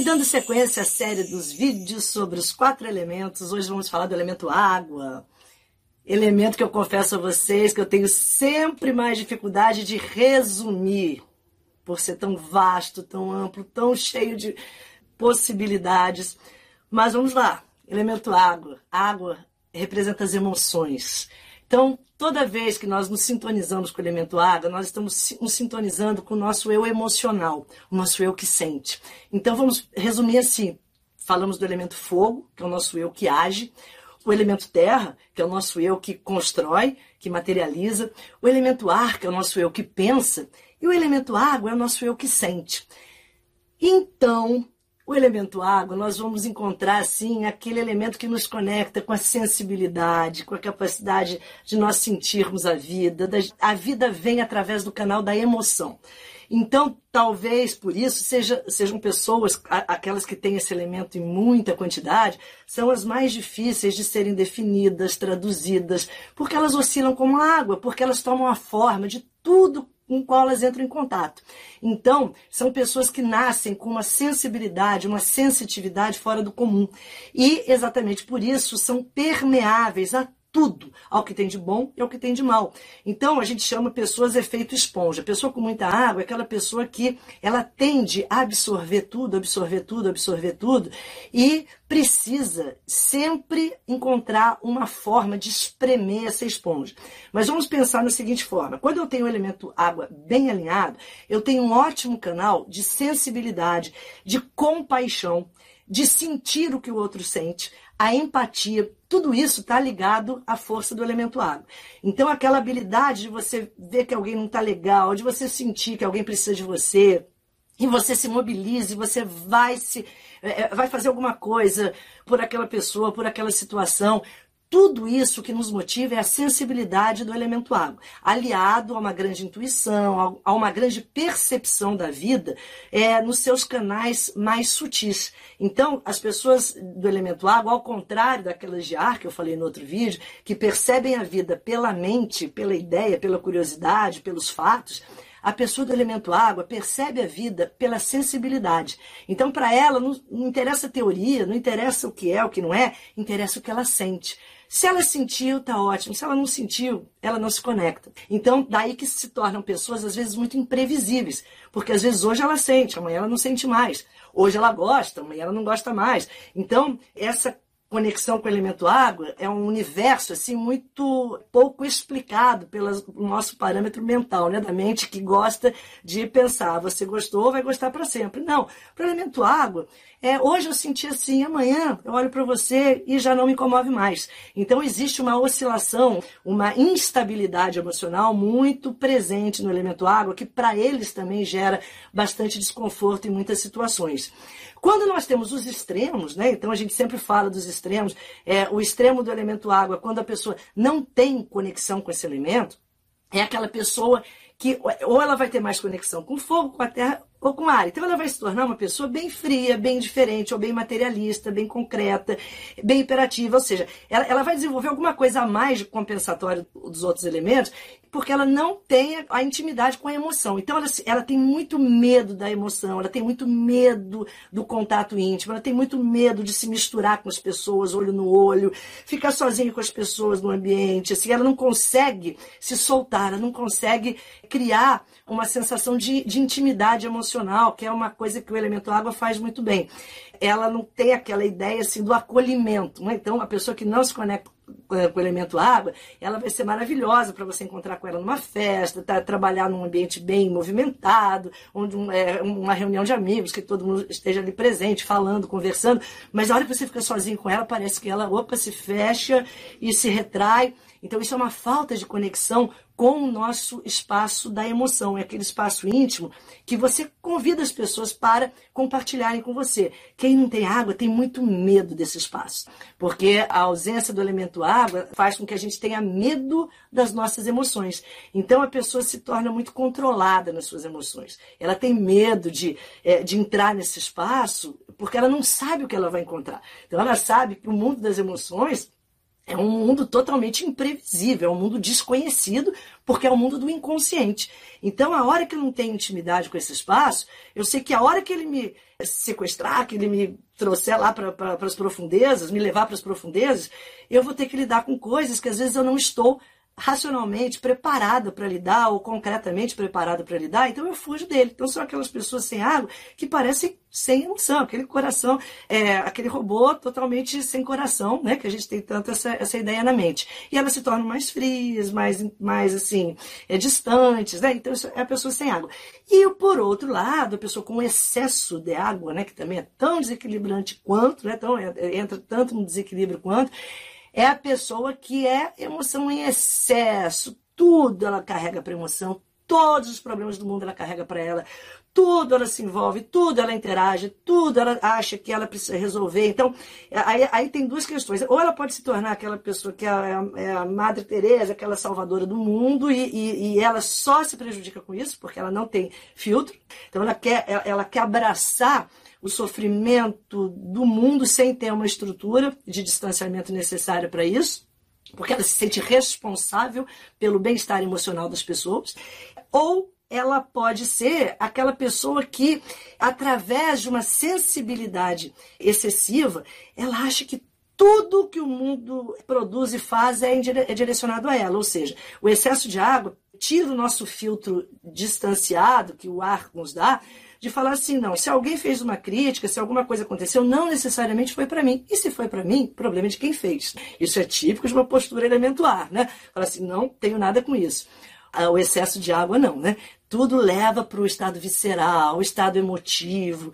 E dando sequência à série dos vídeos sobre os quatro elementos, hoje vamos falar do elemento água. Elemento que eu confesso a vocês que eu tenho sempre mais dificuldade de resumir, por ser tão vasto, tão amplo, tão cheio de possibilidades. Mas vamos lá. Elemento água. Água representa as emoções. Então, toda vez que nós nos sintonizamos com o elemento água, nós estamos nos sintonizando com o nosso eu emocional, o nosso eu que sente. Então, vamos resumir assim: falamos do elemento fogo, que é o nosso eu que age, o elemento terra, que é o nosso eu que constrói, que materializa, o elemento ar, que é o nosso eu que pensa, e o elemento água é o nosso eu que sente. Então, o elemento água, nós vamos encontrar, assim, aquele elemento que nos conecta com a sensibilidade, com a capacidade de nós sentirmos a vida. A vida vem através do canal da emoção. Então, talvez por isso seja, sejam pessoas, aquelas que têm esse elemento em muita quantidade, são as mais difíceis de serem definidas, traduzidas, porque elas oscilam como água, porque elas tomam a forma de tudo com qual elas entram em contato. Então, são pessoas que nascem com uma sensibilidade, uma sensitividade fora do comum. E exatamente por isso são permeáveis a tudo, ao que tem de bom e ao que tem de mal. Então a gente chama pessoas efeito esponja. Pessoa com muita água é aquela pessoa que ela tende a absorver tudo, absorver tudo, absorver tudo e precisa sempre encontrar uma forma de espremer essa esponja. Mas vamos pensar na seguinte forma: quando eu tenho o elemento água bem alinhado, eu tenho um ótimo canal de sensibilidade, de compaixão, de sentir o que o outro sente, a empatia, tudo isso está ligado à força do elemento água. Então, aquela habilidade de você ver que alguém não está legal, de você sentir que alguém precisa de você, e você se mobilize, você vai se é, vai fazer alguma coisa por aquela pessoa, por aquela situação. Tudo isso que nos motiva é a sensibilidade do elemento água, aliado a uma grande intuição, a uma grande percepção da vida é, nos seus canais mais sutis. Então, as pessoas do elemento água, ao contrário daquelas de ar que eu falei no outro vídeo, que percebem a vida pela mente, pela ideia, pela curiosidade, pelos fatos, a pessoa do elemento água percebe a vida pela sensibilidade. Então, para ela, não, não interessa a teoria, não interessa o que é, o que não é, interessa o que ela sente. Se ela sentiu, tá ótimo. Se ela não sentiu, ela não se conecta. Então, daí que se tornam pessoas, às vezes, muito imprevisíveis. Porque, às vezes, hoje ela sente, amanhã ela não sente mais. Hoje ela gosta, amanhã ela não gosta mais. Então, essa conexão com o elemento água é um universo assim muito pouco explicado pelo nosso parâmetro mental, né, da mente que gosta de pensar, você gostou, vai gostar para sempre. Não, para o elemento água, é, hoje eu senti assim, amanhã eu olho para você e já não me comove mais. Então existe uma oscilação, uma instabilidade emocional muito presente no elemento água que para eles também gera bastante desconforto em muitas situações. Quando nós temos os extremos, né? Então a gente sempre fala dos extremos. É, o extremo do elemento água, quando a pessoa não tem conexão com esse elemento, é aquela pessoa que ou ela vai ter mais conexão com o fogo, com a terra ou com ar. Então ela vai se tornar uma pessoa bem fria, bem diferente, ou bem materialista, bem concreta, bem imperativa. Ou seja, ela, ela vai desenvolver alguma coisa a mais de compensatório dos outros elementos, porque ela não tem a intimidade com a emoção. Então ela, ela tem muito medo da emoção, ela tem muito medo do contato íntimo, ela tem muito medo de se misturar com as pessoas, olho no olho, ficar sozinha com as pessoas no ambiente. Assim, ela não consegue se soltar, ela não consegue criar uma sensação de, de intimidade emocional, que é uma coisa que o elemento água faz muito bem. Ela não tem aquela ideia assim do acolhimento. Né? Então, a pessoa que não se conecta com o elemento água, ela vai ser maravilhosa para você encontrar com ela numa festa, tá, trabalhar num ambiente bem movimentado, onde um, é, uma reunião de amigos, que todo mundo esteja ali presente, falando, conversando. Mas a hora que você fica sozinho com ela, parece que ela, opa, se fecha e se retrai Então, isso é uma falta de conexão com o nosso espaço da emoção. É aquele espaço íntimo que você convida as pessoas para compartilharem com você. Quem não tem água tem muito medo desse espaço, porque a ausência do elemento água faz com que a gente tenha medo das nossas emoções. Então, a pessoa se torna muito controlada nas suas emoções. Ela tem medo de, é, de entrar nesse espaço porque ela não sabe o que ela vai encontrar. Então, ela sabe que o mundo das emoções é um mundo totalmente imprevisível, é um mundo desconhecido, porque é o um mundo do inconsciente. Então, a hora que eu não tenho intimidade com esse espaço, eu sei que a hora que ele me sequestrar, que ele me trouxer lá para as profundezas, me levar para as profundezas, eu vou ter que lidar com coisas que às vezes eu não estou racionalmente preparada para lidar ou concretamente preparada para lidar, então eu fujo dele. Então são aquelas pessoas sem água que parecem sem emoção, aquele coração, é, aquele robô totalmente sem coração, né? Que a gente tem tanto essa, essa ideia na mente. E elas se tornam mais frias, mais, mais assim, é, distantes, né? Então é a pessoa sem água. E por outro lado, a pessoa com excesso de água, né? Que também é tão desequilibrante quanto, né? Tão, é, entra tanto no desequilíbrio quanto é a pessoa que é emoção em excesso. Tudo ela carrega para emoção, todos os problemas do mundo ela carrega para ela, tudo ela se envolve, tudo ela interage, tudo ela acha que ela precisa resolver. Então, aí, aí tem duas questões. Ou ela pode se tornar aquela pessoa que é a, é a Madre Teresa, aquela salvadora do mundo, e, e, e, ela só se prejudica com isso, porque ela não tem filtro. Então, ela quer, ela quer abraçar o sofrimento do mundo sem ter uma estrutura de distanciamento necessária para isso, porque ela se sente responsável pelo bem-estar emocional das pessoas, ou ela pode ser aquela pessoa que, através de uma sensibilidade excessiva, ela acha que tudo que o mundo produz e faz é, é direcionado a ela. Ou seja, o excesso de água tira o nosso filtro distanciado que o ar nos dá de falar assim, não, se alguém fez uma crítica, se alguma coisa aconteceu, não necessariamente foi para mim. E se foi para mim, problema de quem fez. Isso é típico de uma postura elementar, né? Falar assim, não tenho nada com isso. Ah, o excesso de água não, né? Tudo leva para o estado visceral, o estado emotivo,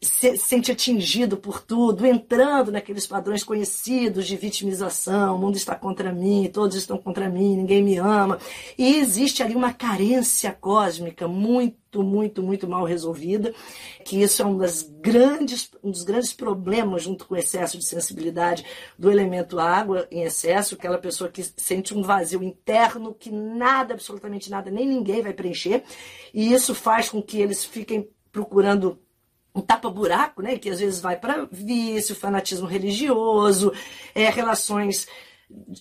se sente atingido por tudo, entrando naqueles padrões conhecidos de vitimização, o mundo está contra mim, todos estão contra mim, ninguém me ama. E existe ali uma carência cósmica muito, muito, muito mal resolvida, que isso é um, das grandes, um dos grandes problemas, junto com o excesso de sensibilidade do elemento água em excesso, aquela pessoa que sente um vazio interno que nada, absolutamente nada, nem ninguém vai preencher, e isso faz com que eles fiquem procurando um tapa-buraco, né, que às vezes vai para vício, fanatismo religioso, é, relações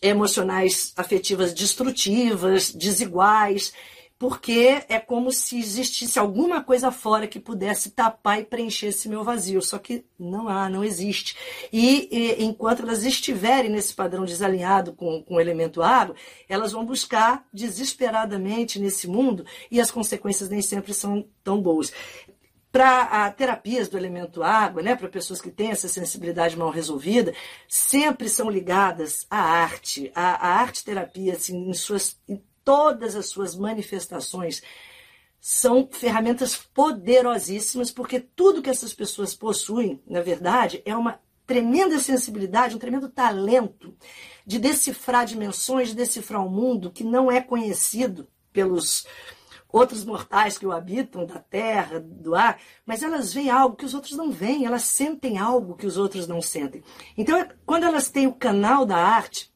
emocionais afetivas destrutivas, desiguais, porque é como se existisse alguma coisa fora que pudesse tapar e preencher esse meu vazio. Só que não há, não existe. E, e enquanto elas estiverem nesse padrão desalinhado com, com o elemento água, elas vão buscar desesperadamente nesse mundo e as consequências nem sempre são tão boas para terapias do elemento água, né, para pessoas que têm essa sensibilidade mal resolvida, sempre são ligadas à arte, à, à arte terapia, assim, em, suas, em todas as suas manifestações. São ferramentas poderosíssimas, porque tudo que essas pessoas possuem, na verdade, é uma tremenda sensibilidade, um tremendo talento de decifrar dimensões, de decifrar o um mundo que não é conhecido pelos outros mortais que o habitam, da terra, do ar, mas elas veem algo que os outros não veem, elas sentem algo que os outros não sentem. Então, quando elas têm o canal da arte,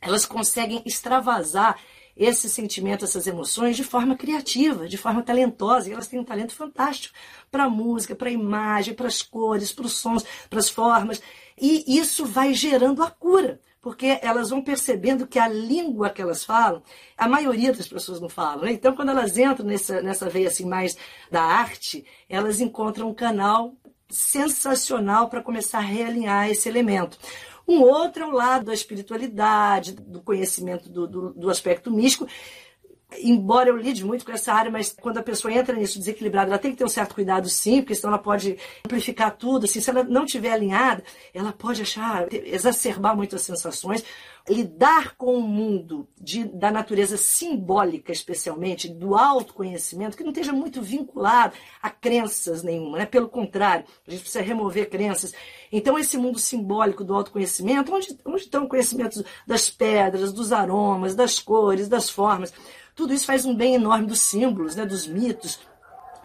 elas conseguem extravasar esse sentimento, essas emoções de forma criativa, de forma talentosa. E elas têm um talento fantástico para a música, para a imagem, para as cores, para os sons, para as formas. E isso vai gerando a cura porque elas vão percebendo que a língua que elas falam, a maioria das pessoas não falam. Né? Então, quando elas entram nessa, nessa veia assim mais da arte, elas encontram um canal sensacional para começar a realinhar esse elemento. Um outro é o lado da espiritualidade, do conhecimento do, do, do aspecto místico, embora eu lide muito com essa área, mas quando a pessoa entra nisso desequilibrada, ela tem que ter um certo cuidado sim, porque senão ela pode amplificar tudo. Assim, se ela não estiver alinhada, ela pode achar, exacerbar muitas sensações. Lidar com o mundo de, da natureza simbólica, especialmente, do autoconhecimento, que não esteja muito vinculado a crenças nenhuma, né? Pelo contrário, a gente precisa remover crenças. Então, esse mundo simbólico do autoconhecimento, onde, onde estão conhecimentos das pedras, dos aromas, das cores, das formas, tudo isso faz um bem enorme dos símbolos, né, dos mitos.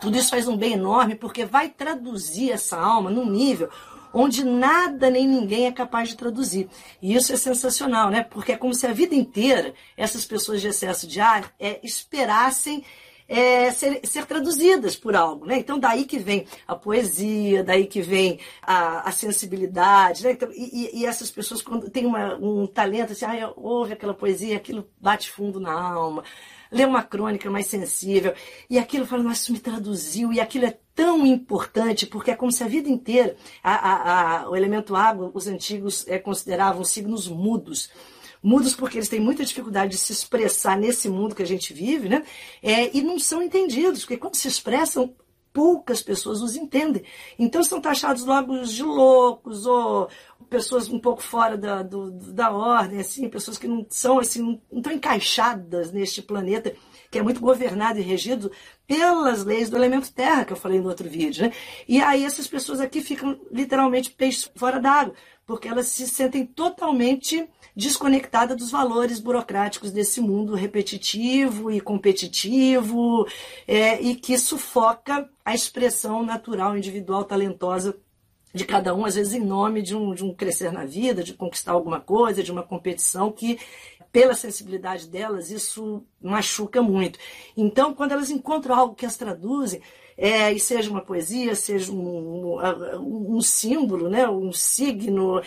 Tudo isso faz um bem enorme porque vai traduzir essa alma num nível onde nada nem ninguém é capaz de traduzir. E isso é sensacional, né? Porque é como se a vida inteira essas pessoas de excesso de ar é, esperassem é, ser, ser, traduzidas por algo. Né? Então, daí que vem a poesia, daí que vem a, a sensibilidade. Né? Então, e, e, essas pessoas, quando têm uma, um talento, assim, ah, ouve aquela poesia, aquilo bate fundo na alma ler uma crônica mais sensível, e aquilo fala, mas isso me traduziu, e aquilo é tão importante, porque é como se a vida inteira, a, a, a, o elemento água, os antigos é, consideravam signos mudos. Mudos porque eles têm muita dificuldade de se expressar nesse mundo que a gente vive, né? É, e não são entendidos, porque quando se expressam, poucas pessoas os entendem. Então são taxados logo de loucos ou pessoas um pouco fora da, do, da ordem, assim, pessoas que não são assim, não estão encaixadas neste planeta que é muito governado e regido pelas leis do elemento terra, que eu falei no outro vídeo. Né? E aí essas pessoas aqui ficam literalmente peixes fora d'água, porque elas se sentem totalmente desconectadas dos valores burocráticos desse mundo repetitivo e competitivo é, e que sufoca a expressão natural, individual, talentosa de cada um, às vezes em nome de um, de um crescer na vida, de conquistar alguma coisa, de uma competição que, pela sensibilidade delas, isso machuca muito. Então, quando elas encontram algo que as traduzem, é, e seja uma poesia, seja um, um, um símbolo, né, um signo,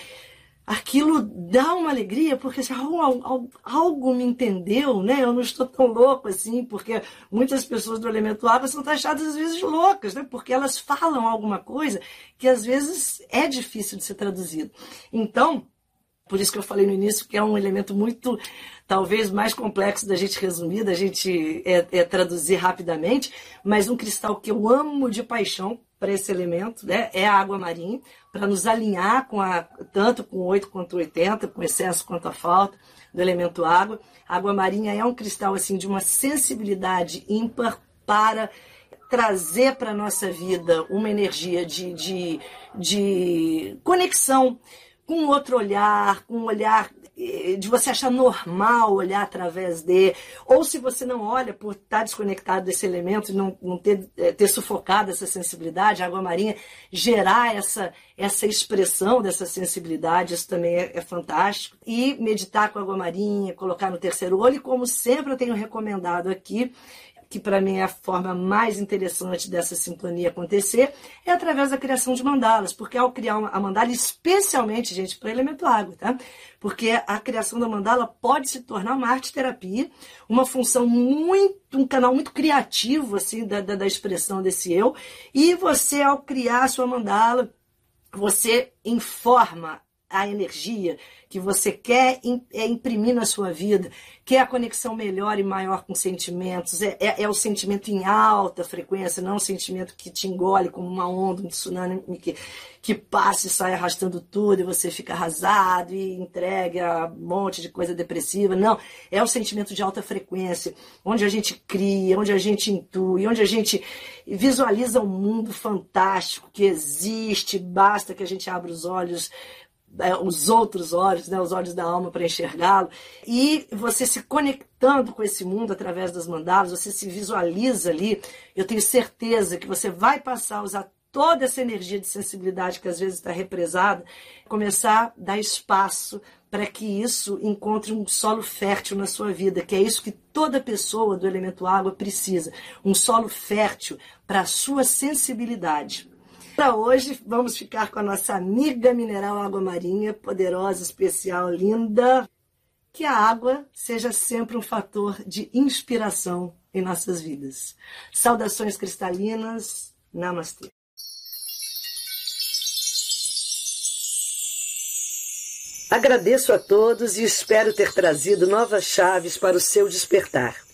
aquilo dá uma alegria, porque assim, algo, algo, me entendeu, né? Eu não estou tão louco assim, porque muitas pessoas do elemento água são taxadas às vezes loucas, né? Porque elas falam alguma coisa que às vezes é difícil de ser traduzido. Então, por isso que eu falei no início que é um elemento muito, talvez mais complexo da gente resumir, da gente é, é traduzir rapidamente, mas um cristal que eu amo de paixão, para esse elemento, né? É a água marinha, para nos alinhar com a, tanto com 8 quanto 80, com excesso quanto a falta do elemento água. A água marinha é um cristal assim de uma sensibilidade ímpar para trazer para a nossa vida uma energia de, de, de conexão com outro olhar, com um olhar de você achar normal olhar através de, ou se você não olha por estar desconectado desse elemento, não, não ter, eh, ter sufocado essa sensibilidade, a água marinha gerar essa, essa expressão dessa sensibilidade, isso também é, é fantástico. E meditar com a água marinha, colocar no terceiro olho, e como sempre eu tenho recomendado aqui, que para mim é a forma mais interessante dessa sintonia acontecer, é através da criação de mandalas, porque ao criar uma, a mandala, especialmente, gente, para elemento água, tá? Porque a criação da mandala pode se tornar uma arte-terapia, uma função muito, um canal muito criativo, assim, da, da, da expressão desse eu, e você, ao criar a sua mandala, você informa a energia que você quer é, imprimir na sua vida, quer a conexão melhor e maior com sentimentos, é, é, é, o sentimento em alta frequência, não o sentimento que te engole como uma onda, um tsunami que, que passa e sai arrastando tudo e você fica arrasado e entregue a um monte de coisa depressiva. Não, é o sentimento de alta frequência, onde a gente cria, onde a gente intui, onde a gente visualiza um mundo fantástico que existe, basta que a gente abra os olhos os outros olhos, né, os olhos da alma para enxergá-lo, e você se conectando com esse mundo através das mandalas, você se visualiza ali, eu tenho certeza que você vai passar a usar toda essa energia de sensibilidade que às vezes está represada, começar a dar espaço para que isso encontre um solo fértil na sua vida, que é isso que toda pessoa do elemento água precisa, um solo fértil para a sua sensibilidade. Para hoje, vamos ficar com a nossa amiga mineral água marinha, poderosa, especial, linda. Que a água seja sempre um fator de inspiração em nossas vidas. Saudações cristalinas. Namastê. Agradeço a todos e espero ter trazido novas chaves para o seu despertar.